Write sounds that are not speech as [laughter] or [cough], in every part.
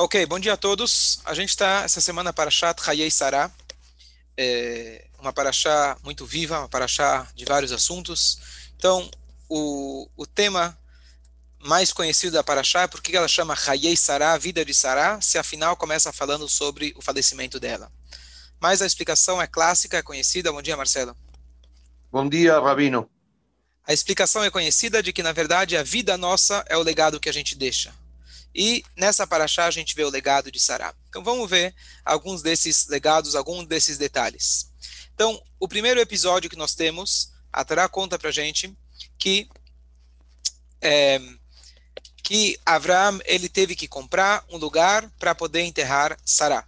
Ok, bom dia a todos. A gente está essa semana para Shat Hayei Sarah, é uma paraxá muito viva, uma paraxá de vários assuntos. Então, o, o tema mais conhecido da paraxá é por que ela chama Hayei Sarah, vida de Sarah, se afinal começa falando sobre o falecimento dela. Mas a explicação é clássica, é conhecida. Bom dia, Marcelo. Bom dia, Rabino. A explicação é conhecida de que, na verdade, a vida nossa é o legado que a gente deixa. E nessa paraxá a gente vê o legado de Sará. Então vamos ver alguns desses legados, alguns desses detalhes. Então, o primeiro episódio que nós temos, a Torá conta pra gente que é, que ele teve que comprar um lugar para poder enterrar Sará.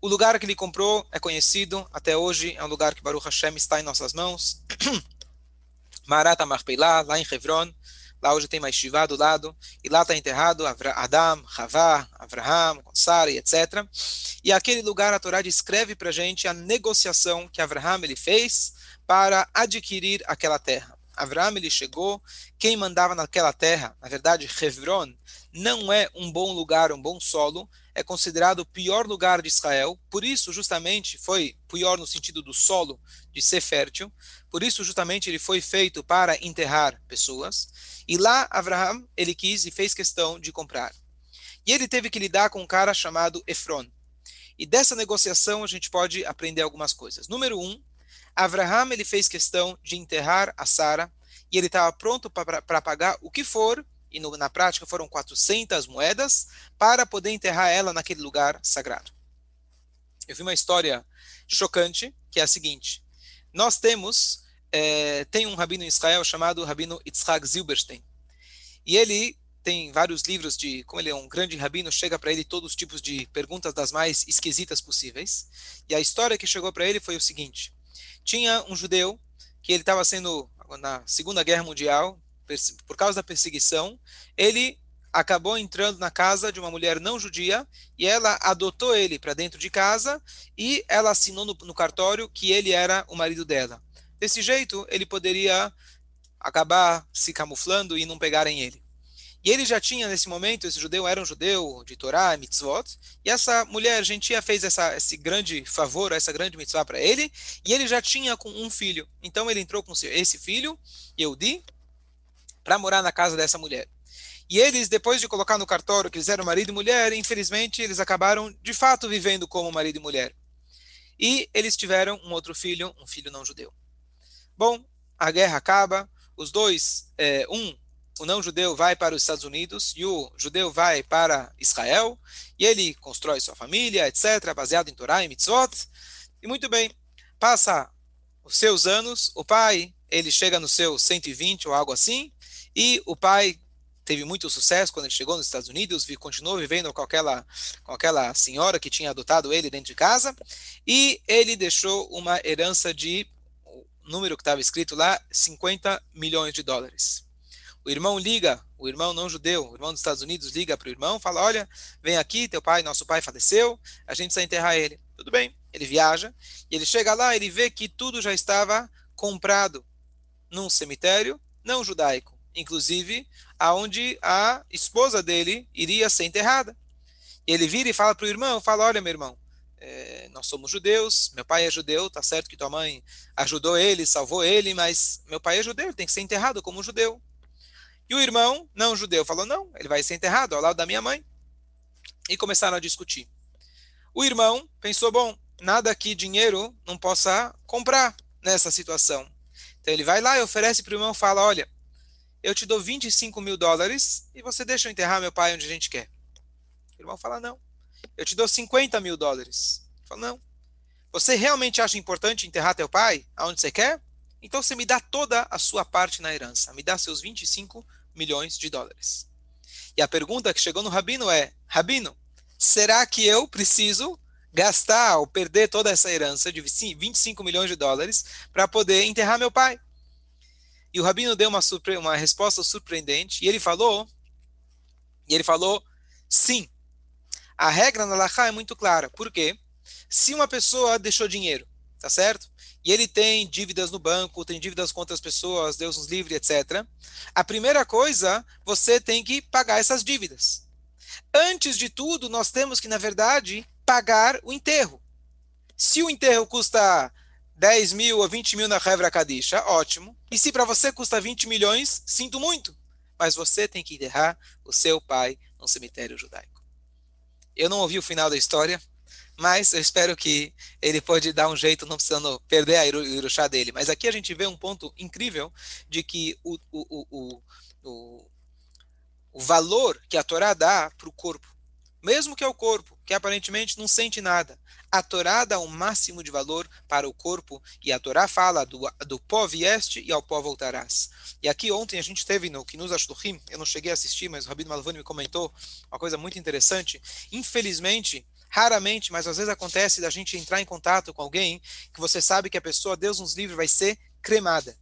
O lugar que ele comprou é conhecido até hoje, é um lugar que Baruch Hashem está em nossas mãos. [clears throat] Marat Marpeilah, lá em Hebron, Lá hoje tem mais Shivá do lado, e lá está enterrado Adam, Havá, Avraham, Sara etc. E aquele lugar a Torá descreve para a gente a negociação que Avraham ele fez para adquirir aquela terra. Avraham ele chegou, quem mandava naquela terra, na verdade Hebron, não é um bom lugar, um bom solo, é considerado o pior lugar de Israel, por isso justamente foi pior no sentido do solo, de ser fértil, por isso justamente ele foi feito para enterrar pessoas. E lá, Abraham, ele quis e fez questão de comprar. E ele teve que lidar com um cara chamado Efron. E dessa negociação a gente pode aprender algumas coisas. Número um, Abraham ele fez questão de enterrar a Sara e ele estava pronto para pagar o que for, e no, na prática foram 400 moedas, para poder enterrar ela naquele lugar sagrado. Eu vi uma história chocante, que é a seguinte. Nós temos é, tem um rabino em Israel chamado Rabino Yitzhak Zilberstein. E ele tem vários livros de, como ele é um grande rabino, chega para ele todos os tipos de perguntas das mais esquisitas possíveis. E a história que chegou para ele foi o seguinte: tinha um judeu que ele estava sendo na Segunda Guerra Mundial por causa da perseguição, ele acabou entrando na casa de uma mulher não judia e ela adotou ele para dentro de casa e ela assinou no, no cartório que ele era o marido dela. Desse jeito, ele poderia acabar se camuflando e não pegarem ele. E ele já tinha, nesse momento, esse judeu era um judeu de Torá, mitzvot, e essa mulher gentia fez essa, esse grande favor, essa grande mitzvah para ele, e ele já tinha um filho. Então ele entrou com esse filho, Yehudi, para morar na casa dessa mulher. E eles, depois de colocar no cartório que eles eram marido e mulher, infelizmente eles acabaram de fato vivendo como marido e mulher. E eles tiveram um outro filho, um filho não judeu. Bom, a guerra acaba, os dois, é, um, o não-judeu vai para os Estados Unidos e o judeu vai para Israel, e ele constrói sua família, etc., baseado em Torá e Mitzvot, e muito bem, passa os seus anos, o pai, ele chega no seu 120 ou algo assim, e o pai teve muito sucesso quando ele chegou nos Estados Unidos, continuou vivendo com aquela, com aquela senhora que tinha adotado ele dentro de casa, e ele deixou uma herança de número que estava escrito lá, 50 milhões de dólares. O irmão liga, o irmão não judeu, o irmão dos Estados Unidos liga para o irmão, fala: Olha, vem aqui, teu pai, nosso pai faleceu, a gente precisa enterrar ele. Tudo bem. Ele viaja e ele chega lá, ele vê que tudo já estava comprado num cemitério não judaico, inclusive aonde a esposa dele iria ser enterrada. Ele vira e fala para o irmão, fala, olha meu irmão, é, nós somos judeus, meu pai é judeu, tá certo que tua mãe ajudou ele, salvou ele, mas meu pai é judeu, tem que ser enterrado como judeu. E o irmão, não judeu, falou: não, ele vai ser enterrado ao lado da minha mãe. E começaram a discutir. O irmão pensou: bom, nada que dinheiro não possa comprar nessa situação. Então ele vai lá e oferece para o irmão fala: olha, eu te dou 25 mil dólares e você deixa eu enterrar meu pai onde a gente quer. O irmão fala: não eu te dou 50 mil dólares. Ele falou, não. Você realmente acha importante enterrar teu pai aonde você quer? Então você me dá toda a sua parte na herança. Me dá seus 25 milhões de dólares. E a pergunta que chegou no Rabino é: Rabino, será que eu preciso gastar ou perder toda essa herança de 25 milhões de dólares para poder enterrar meu pai? E o Rabino deu uma, uma resposta surpreendente e ele falou: e ele falou, sim, a regra na Lachá é muito clara. Por quê? Se uma pessoa deixou dinheiro, tá certo? E ele tem dívidas no banco, tem dívidas com outras pessoas, Deus nos livre, etc. A primeira coisa, você tem que pagar essas dívidas. Antes de tudo, nós temos que, na verdade, pagar o enterro. Se o enterro custa 10 mil ou 20 mil na Hevra Kadisha, ótimo. E se para você custa 20 milhões, sinto muito. Mas você tem que enterrar o seu pai no cemitério judaico. Eu não ouvi o final da história, mas eu espero que ele pode dar um jeito, não precisando perder a Irushá dele. Mas aqui a gente vê um ponto incrível de que o, o, o, o, o valor que a Torá dá para o corpo, mesmo que é o corpo, que aparentemente não sente nada, a Torá dá o um máximo de valor para o corpo, e a Torá fala do, do pó vieste e ao pó voltarás. E aqui ontem a gente teve no Kinuz Ashtuchim, eu não cheguei a assistir, mas o Rabino Malvani me comentou uma coisa muito interessante. Infelizmente, raramente, mas às vezes acontece da gente entrar em contato com alguém que você sabe que a pessoa, Deus nos livre, vai ser cremada.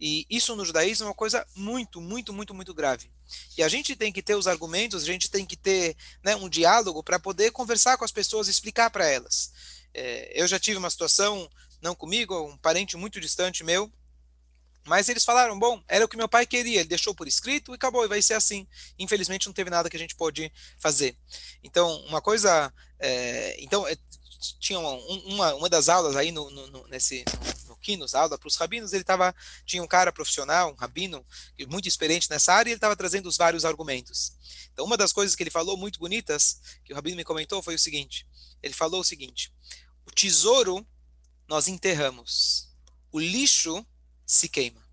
E isso no judaísmo é uma coisa muito, muito, muito, muito grave. E a gente tem que ter os argumentos, a gente tem que ter né, um diálogo para poder conversar com as pessoas explicar para elas. É, eu já tive uma situação, não comigo, um parente muito distante meu, mas eles falaram, bom, era o que meu pai queria, ele deixou por escrito e acabou, e vai ser assim. Infelizmente não teve nada que a gente pôde fazer. Então, uma coisa. É, então, é, tinha uma, uma, uma das aulas aí no, no, nesse, Quinos, aula para os rabinos, ele tava, tinha um cara profissional, um rabino, muito experiente nessa área, e ele estava trazendo os vários argumentos. Então, uma das coisas que ele falou muito bonitas, que o rabino me comentou, foi o seguinte: ele falou o seguinte, o tesouro nós enterramos, o lixo se queima.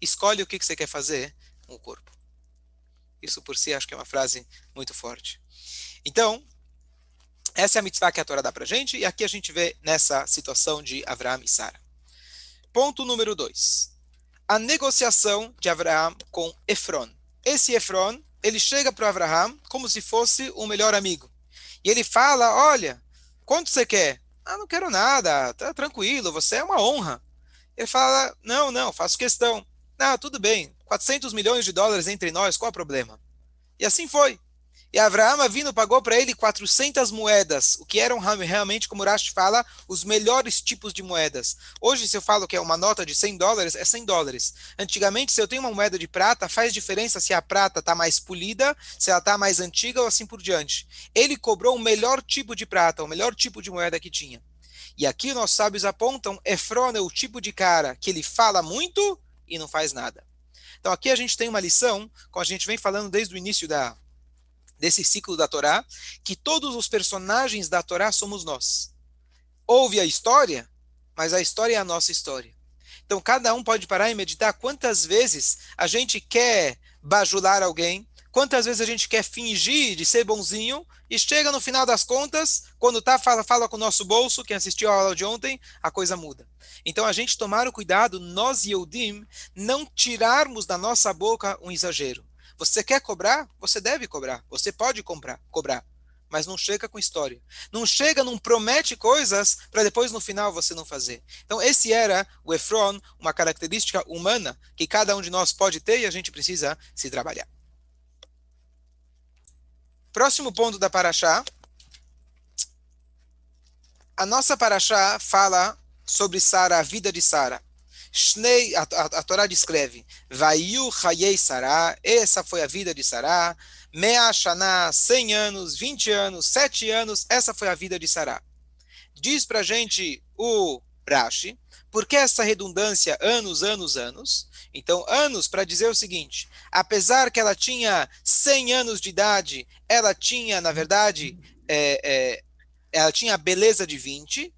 Escolhe o que, que você quer fazer com o corpo. Isso por si acho que é uma frase muito forte. Então, essa é a mitzvah que a Torá dá para gente, e aqui a gente vê nessa situação de Abraão e Sara. Ponto número 2. A negociação de Abraão com Efron. Esse Efron, ele chega para Abraão como se fosse o melhor amigo. E ele fala, olha, quanto você quer? Ah, não quero nada, tá tranquilo, você é uma honra. Ele fala, não, não, faço questão. Ah, tudo bem, 400 milhões de dólares entre nós, qual o problema? E assim foi. E Abraão Avino pagou para ele 400 moedas, o que eram realmente, como Rashi fala, os melhores tipos de moedas. Hoje, se eu falo que é uma nota de 100 dólares, é 100 dólares. Antigamente, se eu tenho uma moeda de prata, faz diferença se a prata está mais polida, se ela está mais antiga ou assim por diante. Ele cobrou o melhor tipo de prata, o melhor tipo de moeda que tinha. E aqui nossos sábios apontam, Efron é o tipo de cara que ele fala muito e não faz nada. Então aqui a gente tem uma lição, como a gente vem falando desde o início da, desse ciclo da Torá, que todos os personagens da Torá somos nós. Houve a história, mas a história é a nossa história. Então cada um pode parar e meditar quantas vezes a gente quer bajular alguém, quantas vezes a gente quer fingir de ser bonzinho e chega no final das contas, quando tá fala, fala com o nosso bolso, quem assistiu a aula de ontem, a coisa muda. Então a gente tomar o cuidado, nós Yehudim, não tirarmos da nossa boca um exagero. Você quer cobrar? Você deve cobrar. Você pode comprar, cobrar. Mas não chega com história. Não chega, não promete coisas para depois no final você não fazer. Então, esse era o Efron, uma característica humana que cada um de nós pode ter e a gente precisa se trabalhar. Próximo ponto da Paraxá. A nossa Paraxá fala sobre Sara, a vida de Sara. Shnei, a, a, a Torá descreve, Vaiu Hayei Sará, essa foi a vida de Sará, Mea Shana, 100 anos, 20 anos, 7 anos, essa foi a vida de Sará. Diz pra gente o Rashi, por que essa redundância anos, anos, anos? Então, anos para dizer o seguinte: apesar que ela tinha 100 anos de idade, ela tinha, na verdade, é, é, ela tinha a beleza de 20,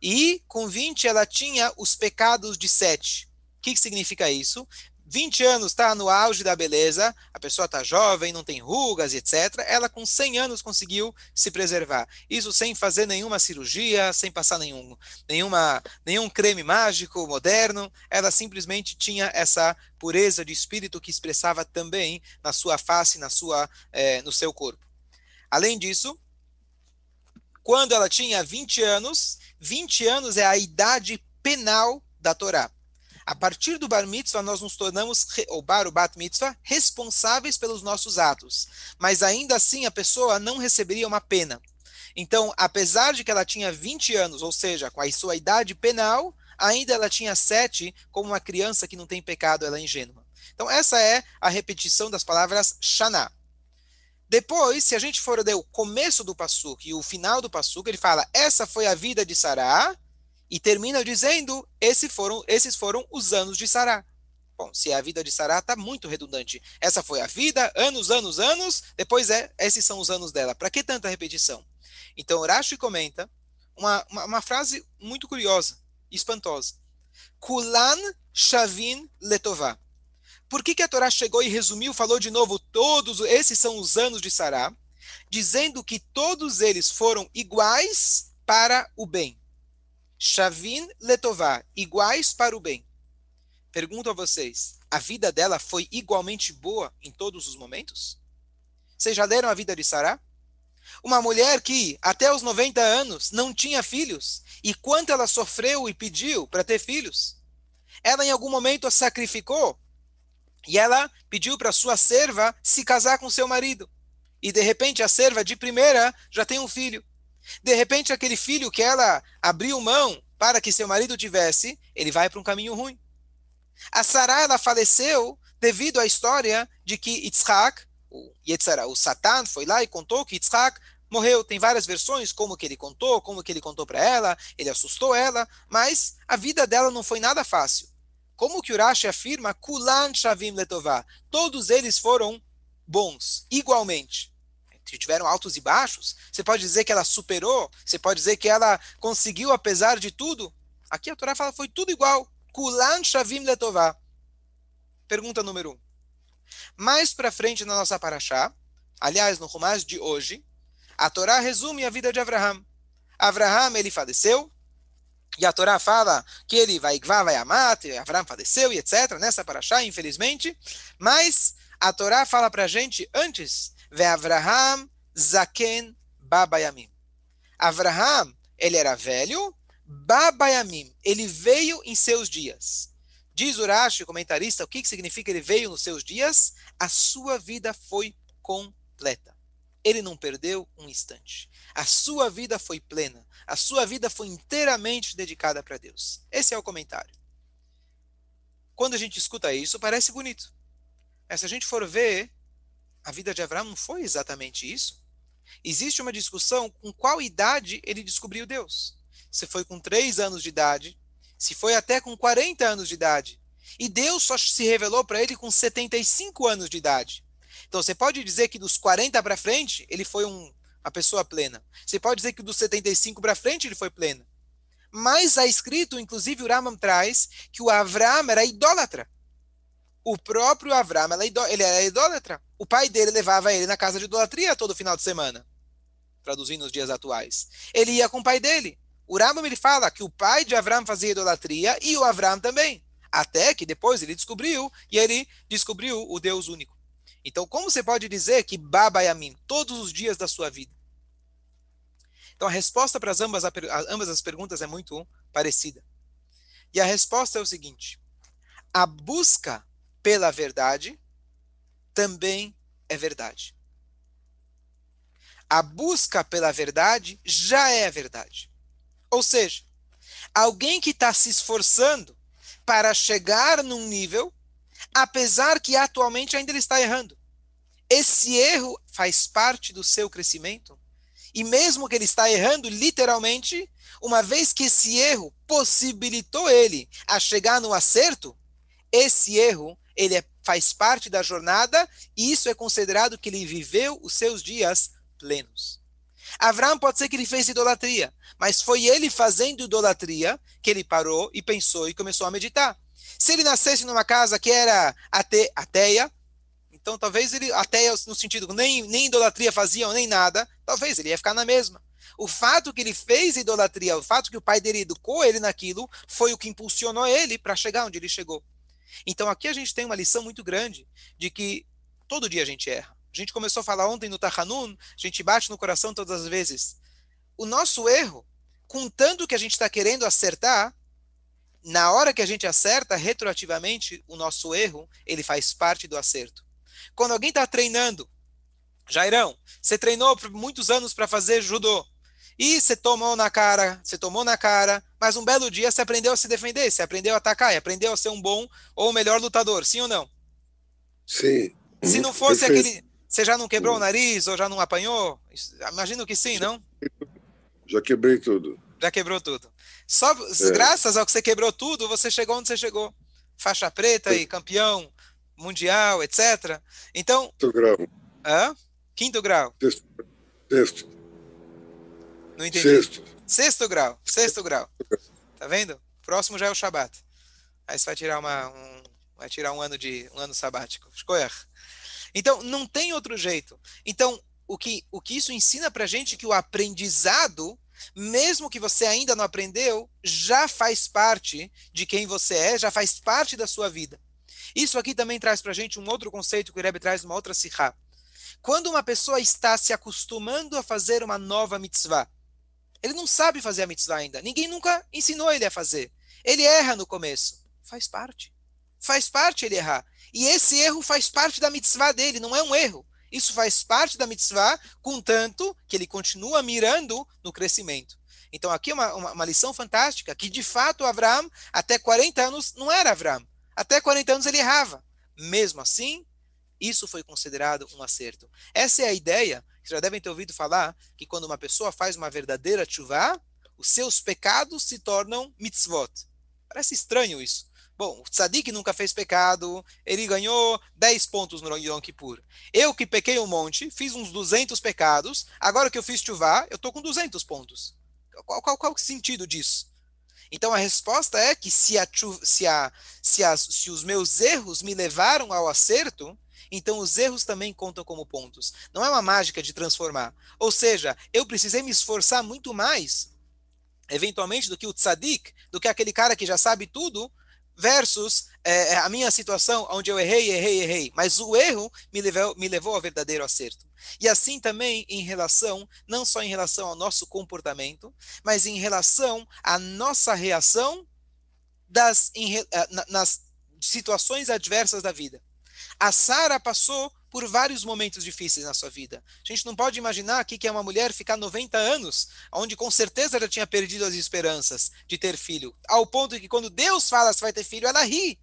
e com 20 ela tinha os pecados de 7. O que, que significa isso? 20 anos está no auge da beleza, a pessoa está jovem, não tem rugas, etc. Ela com 100 anos conseguiu se preservar. Isso sem fazer nenhuma cirurgia, sem passar nenhum, nenhuma, nenhum creme mágico moderno. Ela simplesmente tinha essa pureza de espírito que expressava também na sua face, na sua, eh, no seu corpo. Além disso, quando ela tinha 20 anos, 20 anos é a idade penal da Torá. A partir do bar mitzvah, nós nos tornamos, ou bar o bat mitzvah, responsáveis pelos nossos atos. Mas ainda assim, a pessoa não receberia uma pena. Então, apesar de que ela tinha 20 anos, ou seja, com a sua idade penal, ainda ela tinha 7, como uma criança que não tem pecado, ela é ingênua. Então, essa é a repetição das palavras Shana. Depois, se a gente for ler o começo do Passuk e o final do Passuk, ele fala, essa foi a vida de Sará, e termina dizendo, esses foram, esses foram os anos de Sará. Bom, se é a vida de Sará, está muito redundante. Essa foi a vida, anos, anos, anos, depois é, esses são os anos dela. Para que tanta repetição? Então, Rashi comenta uma, uma, uma frase muito curiosa, espantosa. Kulan Shavin Letová. Por que, que a Torá chegou e resumiu, falou de novo, todos esses são os anos de Sará, dizendo que todos eles foram iguais para o bem. Shavin Letová, iguais para o bem. Pergunto a vocês, a vida dela foi igualmente boa em todos os momentos? Vocês já leram a vida de Sará? Uma mulher que, até os 90 anos, não tinha filhos, e quanto ela sofreu e pediu para ter filhos. Ela, em algum momento, sacrificou, e ela pediu para sua serva se casar com seu marido. E, de repente, a serva, de primeira, já tem um filho. De repente, aquele filho que ela abriu mão para que seu marido tivesse, ele vai para um caminho ruim. A Sarah ela faleceu devido à história de que Yitzhak, o Yetzara, o Satan, foi lá e contou que Yitzhak morreu. Tem várias versões, como que ele contou, como que ele contou para ela, ele assustou ela, mas a vida dela não foi nada fácil. Como que Urashi afirma, Kulan Shavim Letová, todos eles foram bons, igualmente. Tiveram altos e baixos. Você pode dizer que ela superou, você pode dizer que ela conseguiu apesar de tudo. Aqui a Torá fala foi tudo igual. Kulan Shavim Letová. Pergunta número um. Mais para frente na nossa paraxá, aliás, no Rumash de hoje, a Torá resume a vida de Abraham. Abraham, ele faleceu, e a Torá fala que ele vai vai amar, Abraham faleceu e etc. Nessa paraxá, infelizmente. Mas a Torá fala para a gente antes, Ve Abraham Zaken Babayamim. Abraham, ele era velho Babayamim, ele veio em seus dias. Diz Urashi, comentarista, o que, que significa ele veio nos seus dias? A sua vida foi completa. Ele não perdeu um instante. A sua vida foi plena. A sua vida foi inteiramente dedicada para Deus. Esse é o comentário. Quando a gente escuta isso, parece bonito. Mas se a gente for ver, a vida de Abraão não foi exatamente isso. Existe uma discussão com qual idade ele descobriu Deus se foi com 3 anos de idade, se foi até com 40 anos de idade. E Deus só se revelou para ele com 75 anos de idade. Então você pode dizer que dos 40 para frente ele foi um, uma pessoa plena. Você pode dizer que dos 75 para frente ele foi pleno. Mas há escrito, inclusive o Ramam traz, que o Avram era idólatra. O próprio Avram ele era idólatra. O pai dele levava ele na casa de idolatria todo final de semana. Traduzindo nos dias atuais. Ele ia com o pai dele. O Rambam ele fala que o pai de Avram fazia idolatria e o Avram também. Até que depois ele descobriu e ele descobriu o Deus único. Então, como você pode dizer que Baba Yamim, todos os dias da sua vida? Então, a resposta para as ambas, ambas as perguntas é muito parecida. E a resposta é o seguinte: a busca pela verdade também é verdade. A busca pela verdade já é verdade. Ou seja, alguém que está se esforçando para chegar num nível, apesar que atualmente ainda ele está errando. Esse erro faz parte do seu crescimento. E mesmo que ele está errando, literalmente, uma vez que esse erro possibilitou ele a chegar no acerto, esse erro ele é, faz parte da jornada e isso é considerado que ele viveu os seus dias plenos. Avram pode ser que ele fez idolatria, mas foi ele fazendo idolatria que ele parou e pensou e começou a meditar. Se ele nascesse numa casa que era ate, ateia, então talvez ele, ateia no sentido que nem, nem idolatria faziam, nem nada, talvez ele ia ficar na mesma. O fato que ele fez idolatria, o fato que o pai dele educou ele naquilo, foi o que impulsionou ele para chegar onde ele chegou. Então aqui a gente tem uma lição muito grande de que todo dia a gente erra. A gente começou a falar ontem no Tahanun, a gente bate no coração todas as vezes. O nosso erro, contanto que a gente está querendo acertar, na hora que a gente acerta, retroativamente, o nosso erro, ele faz parte do acerto. Quando alguém está treinando, Jairão, você treinou por muitos anos para fazer judô, e você tomou na cara, você tomou na cara, mas um belo dia você aprendeu a se defender, você aprendeu a atacar, e aprendeu a ser um bom ou melhor lutador, sim ou não? Sim. Se não fosse aquele Você já não quebrou o nariz ou já não apanhou? Imagino que sim, não? Já quebrei tudo. Já quebrou tudo. Só é. graças ao que você quebrou tudo, você chegou onde você chegou. Faixa preta e campeão mundial, etc. Então. Quinto grau. Hã? Quinto grau. Sexto. Sexto. Não entendi. Sexto. Sexto grau. Sexto grau. Tá vendo? Próximo já é o Shabat. Aí você vai tirar uma, um, vai tirar um ano de um ano sabático. Escolher. Então não tem outro jeito. Então o que o que isso ensina para gente é que o aprendizado mesmo que você ainda não aprendeu, já faz parte de quem você é, já faz parte da sua vida. Isso aqui também traz para a gente um outro conceito que o Rebbe traz numa outra sihá. Quando uma pessoa está se acostumando a fazer uma nova mitzvah, ele não sabe fazer a mitzvah ainda. Ninguém nunca ensinou ele a fazer. Ele erra no começo. Faz parte. Faz parte ele errar. E esse erro faz parte da mitzvah dele, não é um erro. Isso faz parte da mitzvah, contanto que ele continua mirando no crescimento. Então, aqui é uma, uma, uma lição fantástica, que de fato Abraão, até 40 anos, não era Abraão. Até 40 anos ele errava. Mesmo assim, isso foi considerado um acerto. Essa é a ideia, que já devem ter ouvido falar, que quando uma pessoa faz uma verdadeira chuva, os seus pecados se tornam mitzvot. Parece estranho isso. Bom, o tzadik nunca fez pecado, ele ganhou 10 pontos no Yom Kippur. Eu que pequei um monte, fiz uns 200 pecados, agora que eu fiz chuvá, eu estou com 200 pontos. Qual, qual, qual o sentido disso? Então a resposta é que se, a, se, a, se, a, se os meus erros me levaram ao acerto, então os erros também contam como pontos. Não é uma mágica de transformar. Ou seja, eu precisei me esforçar muito mais, eventualmente, do que o tzadik, do que aquele cara que já sabe tudo, versus é, é, a minha situação onde eu errei, errei, errei. Mas o erro me levou, me levou ao verdadeiro acerto. E assim também em relação, não só em relação ao nosso comportamento, mas em relação à nossa reação das, em, eh, nas situações adversas da vida. A Sara passou por vários momentos difíceis na sua vida. A gente não pode imaginar aqui que é uma mulher ficar 90 anos, onde com certeza ela tinha perdido as esperanças de ter filho, ao ponto de que quando Deus fala se vai ter filho, ela ri.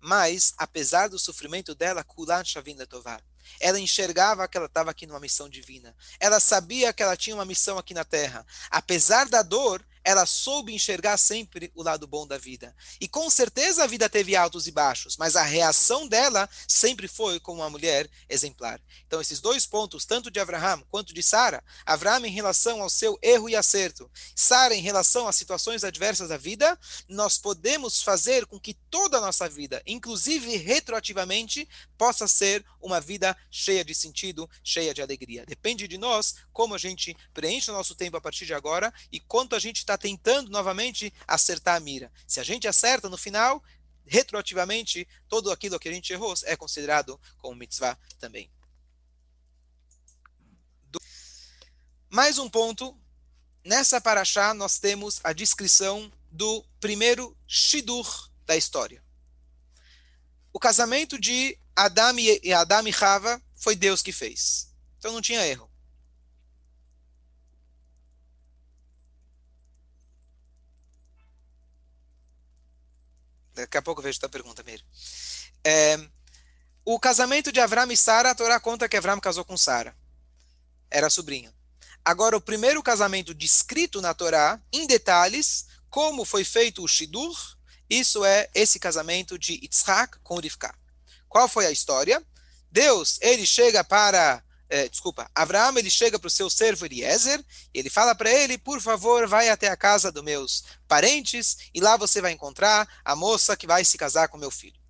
Mas, apesar do sofrimento dela, Kulan Shavinda Tovar, ela enxergava que ela estava aqui numa missão divina. Ela sabia que ela tinha uma missão aqui na Terra. Apesar da dor, ela soube enxergar sempre o lado bom da vida. E com certeza a vida teve altos e baixos, mas a reação dela sempre foi como uma mulher exemplar. Então, esses dois pontos, tanto de Abraham quanto de Sara, Abraham em relação ao seu erro e acerto, Sara em relação às situações adversas da vida, nós podemos fazer com que toda a nossa vida, inclusive retroativamente, possa ser uma vida cheia de sentido, cheia de alegria. Depende de nós como a gente preenche o nosso tempo a partir de agora e quanto a gente está tentando novamente acertar a mira. Se a gente acerta no final, retroativamente, tudo aquilo que a gente errou é considerado como mitzvah também. Mais um ponto. Nessa paraxá nós temos a descrição do primeiro shidur da história. O casamento de Adam e Adam e Chava foi Deus que fez. Então não tinha erro. Daqui a pouco eu vejo a pergunta, Meir. É, o casamento de Avram e Sara, a Torá conta que Avram casou com Sara. Era sobrinha. Agora, o primeiro casamento descrito na Torá, em detalhes, como foi feito o Shidur, isso é esse casamento de Yitzhak com Rivka. Qual foi a história? Deus, ele chega para é, desculpa, Abraão ele chega para o seu servo Eliezer e ele fala para ele, por favor, vai até a casa dos meus parentes e lá você vai encontrar a moça que vai se casar com meu filho.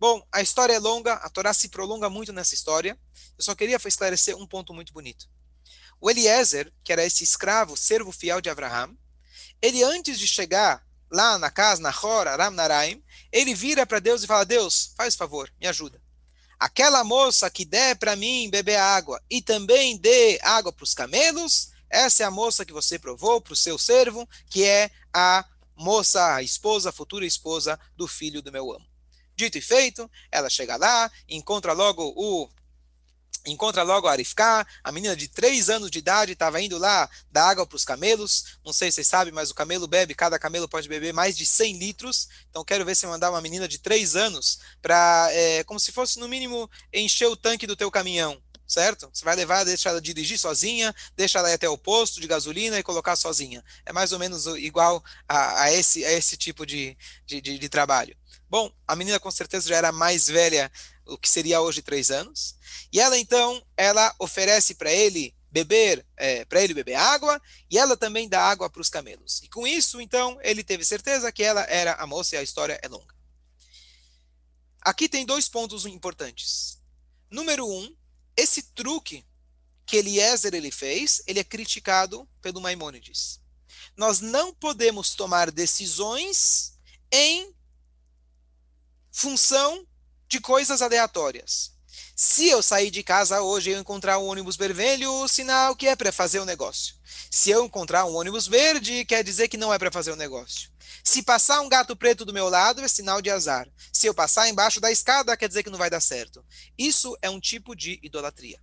Bom, a história é longa, a Torá se prolonga muito nessa história. Eu só queria esclarecer um ponto muito bonito. O Eliezer, que era esse escravo, servo fiel de Abraão, ele antes de chegar lá na casa, na Hora, Ram Naraim, ele vira para Deus e fala: Deus, faz favor, me ajuda aquela moça que der para mim beber água e também dê água para os camelos, essa é a moça que você provou para o seu servo, que é a moça, a esposa, a futura esposa do filho do meu amo. Dito e feito, ela chega lá, encontra logo o encontra logo a Arifká, a menina de 3 anos de idade, estava indo lá dar água para os camelos. Não sei se vocês sabem, mas o camelo bebe, cada camelo pode beber mais de 100 litros. Então quero ver se mandar uma menina de 3 anos para, é, como se fosse no mínimo, encher o tanque do teu caminhão. Certo? Você vai levar, deixa ela dirigir sozinha, deixa ela ir até o posto de gasolina e colocar sozinha. É mais ou menos igual a, a esse, a esse tipo de, de, de, de trabalho. Bom, a menina com certeza já era mais velha o que seria hoje três anos. E ela então, ela oferece para ele beber, é, para ele beber água, e ela também dá água para os camelos. E com isso, então, ele teve certeza que ela era a moça e a história é longa. Aqui tem dois pontos importantes. Número um, esse truque que Eliezer ele fez, ele é criticado pelo Maimônides. Nós não podemos tomar decisões em função de coisas aleatórias. Se eu sair de casa hoje e eu encontrar um ônibus vermelho, sinal que é para fazer o um negócio. Se eu encontrar um ônibus verde, quer dizer que não é para fazer o um negócio. Se passar um gato preto do meu lado, é sinal de azar. Se eu passar embaixo da escada, quer dizer que não vai dar certo. Isso é um tipo de idolatria.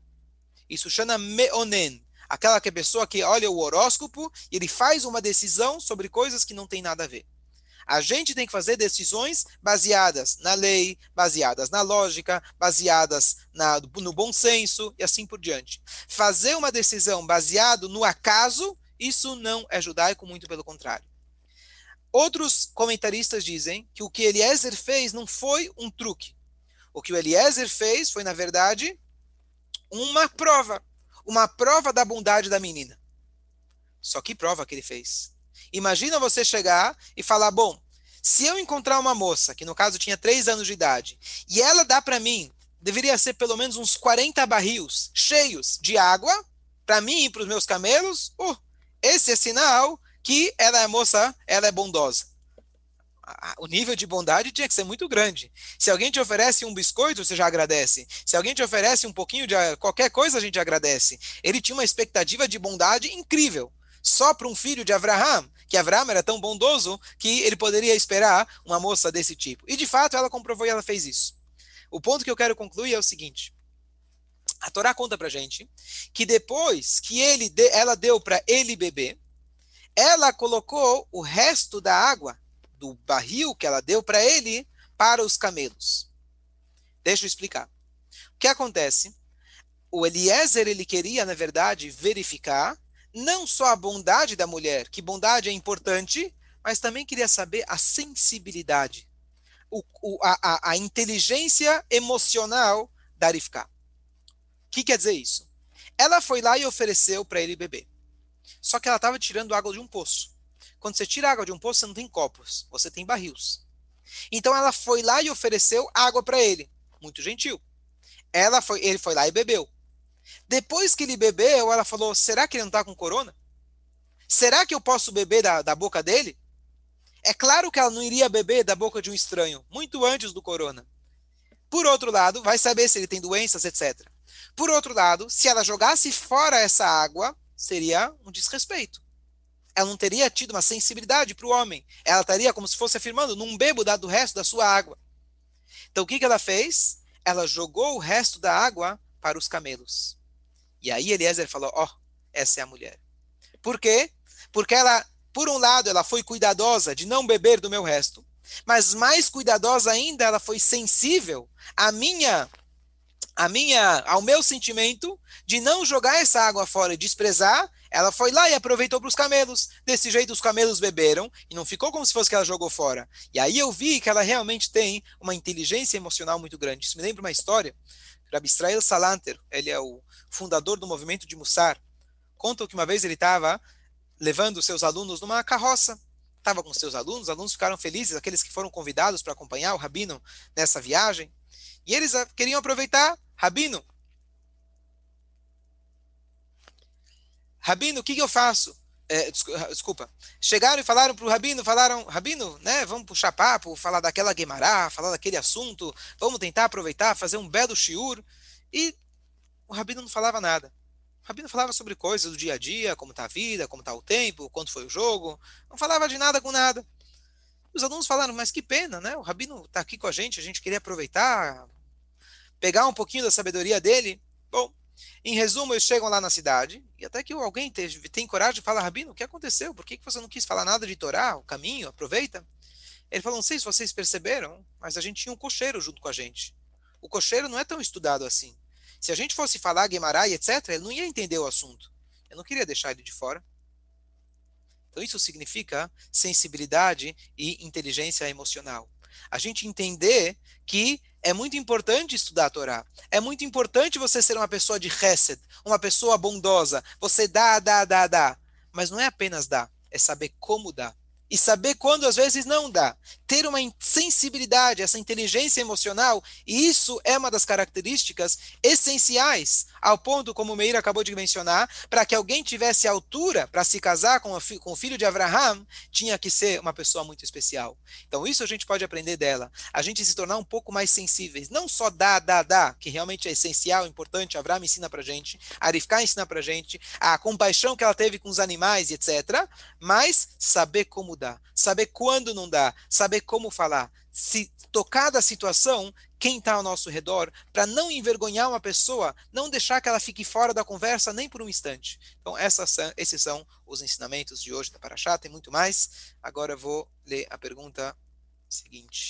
Isso chama meonen. Aquela que a pessoa que olha o horóscopo e ele faz uma decisão sobre coisas que não tem nada a ver. A gente tem que fazer decisões baseadas na lei, baseadas na lógica, baseadas na, no bom senso e assim por diante. Fazer uma decisão baseado no acaso, isso não é judaico, muito pelo contrário. Outros comentaristas dizem que o que Eliezer fez não foi um truque. O que o Eliezer fez foi, na verdade, uma prova. Uma prova da bondade da menina. Só que prova que ele fez? Imagina você chegar e falar: bom, se eu encontrar uma moça, que no caso tinha 3 anos de idade, e ela dá para mim, deveria ser pelo menos uns 40 barris cheios de água, para mim e para os meus camelos, uh, esse é sinal que ela é moça, ela é bondosa. O nível de bondade tinha que ser muito grande. Se alguém te oferece um biscoito, você já agradece. Se alguém te oferece um pouquinho de qualquer coisa, a gente agradece. Ele tinha uma expectativa de bondade incrível só para um filho de Abraham, que Abraham era tão bondoso que ele poderia esperar uma moça desse tipo. E de fato ela comprovou e ela fez isso. O ponto que eu quero concluir é o seguinte: a Torá conta para gente que depois que ele ela deu para ele beber, ela colocou o resto da água do barril que ela deu para ele para os camelos. Deixa eu explicar. O que acontece? O Eliezer ele queria, na verdade, verificar não só a bondade da mulher, que bondade é importante, mas também queria saber a sensibilidade, o, o, a, a, inteligência emocional da Arifká. O que quer dizer isso? Ela foi lá e ofereceu para ele beber. Só que ela estava tirando água de um poço. Quando você tira água de um poço, você não tem copos, você tem barris. Então ela foi lá e ofereceu água para ele. Muito gentil. Ela foi, ele foi lá e bebeu. Depois que ele bebeu, ela falou: será que ele não está com corona? Será que eu posso beber da, da boca dele? É claro que ela não iria beber da boca de um estranho, muito antes do corona. Por outro lado, vai saber se ele tem doenças, etc. Por outro lado, se ela jogasse fora essa água, seria um desrespeito. Ela não teria tido uma sensibilidade para o homem. Ela estaria como se fosse afirmando: não bebo do resto da sua água. Então o que, que ela fez? Ela jogou o resto da água para os camelos. E aí Eliezer falou: Ó, oh, essa é a mulher. Por quê? Porque ela, por um lado, ela foi cuidadosa de não beber do meu resto, mas mais cuidadosa ainda, ela foi sensível à minha a minha, ao meu sentimento de não jogar essa água fora e desprezar, ela foi lá e aproveitou para os camelos. Desse jeito, os camelos beberam e não ficou como se fosse que ela jogou fora. E aí eu vi que ela realmente tem uma inteligência emocional muito grande. Isso me lembra uma história Rabbi Israel Salanter, ele é o fundador do movimento de Mussar, conta que uma vez ele estava levando seus alunos numa carroça. Estava com seus alunos, os alunos ficaram felizes, aqueles que foram convidados para acompanhar o Rabino nessa viagem. E eles ah, queriam aproveitar. Rabino, Rabino, o que, que eu faço? É, desculpa, chegaram e falaram para o Rabino, falaram, Rabino, né, vamos puxar papo, falar daquela Guemará, falar daquele assunto, vamos tentar aproveitar, fazer um belo shiur. E o Rabino não falava nada. O Rabino falava sobre coisas do dia a dia, como está a vida, como está o tempo, quanto foi o jogo. Não falava de nada com nada. Os alunos falaram, mas que pena, né? O Rabino está aqui com a gente, a gente queria aproveitar, pegar um pouquinho da sabedoria dele. Bom, em resumo, eles chegam lá na cidade, e até que alguém tem, tem coragem de falar, Rabino, o que aconteceu? Por que você não quis falar nada de Torá, o caminho? Aproveita. Ele falou, não sei se vocês perceberam, mas a gente tinha um cocheiro junto com a gente. O cocheiro não é tão estudado assim. Se a gente fosse falar Guimarães, etc., ele não ia entender o assunto. Eu não queria deixar ele de fora. Então isso significa sensibilidade e inteligência emocional. A gente entender que é muito importante estudar a Torá. É muito importante você ser uma pessoa de chesed, uma pessoa bondosa. Você dá, dá, dá, dá. Mas não é apenas dar, é saber como dar e saber quando às vezes não dá. Ter uma sensibilidade, essa inteligência emocional, e isso é uma das características essenciais, ao ponto, como o Meir acabou de mencionar, para que alguém tivesse altura para se casar com, com o filho de Abraham, tinha que ser uma pessoa muito especial. Então, isso a gente pode aprender dela. A gente se tornar um pouco mais sensíveis. Não só dá, dá, dá, que realmente é essencial, importante. Abraham ensina para gente, Arifká ensina para gente, a compaixão que ela teve com os animais, etc. Mas saber como dá, saber quando não dá, saber como falar. Se tocar da situação, quem está ao nosso redor, para não envergonhar uma pessoa, não deixar que ela fique fora da conversa nem por um instante. Então, essas, esses são os ensinamentos de hoje da Paraxá, tem muito mais. Agora eu vou ler a pergunta seguinte.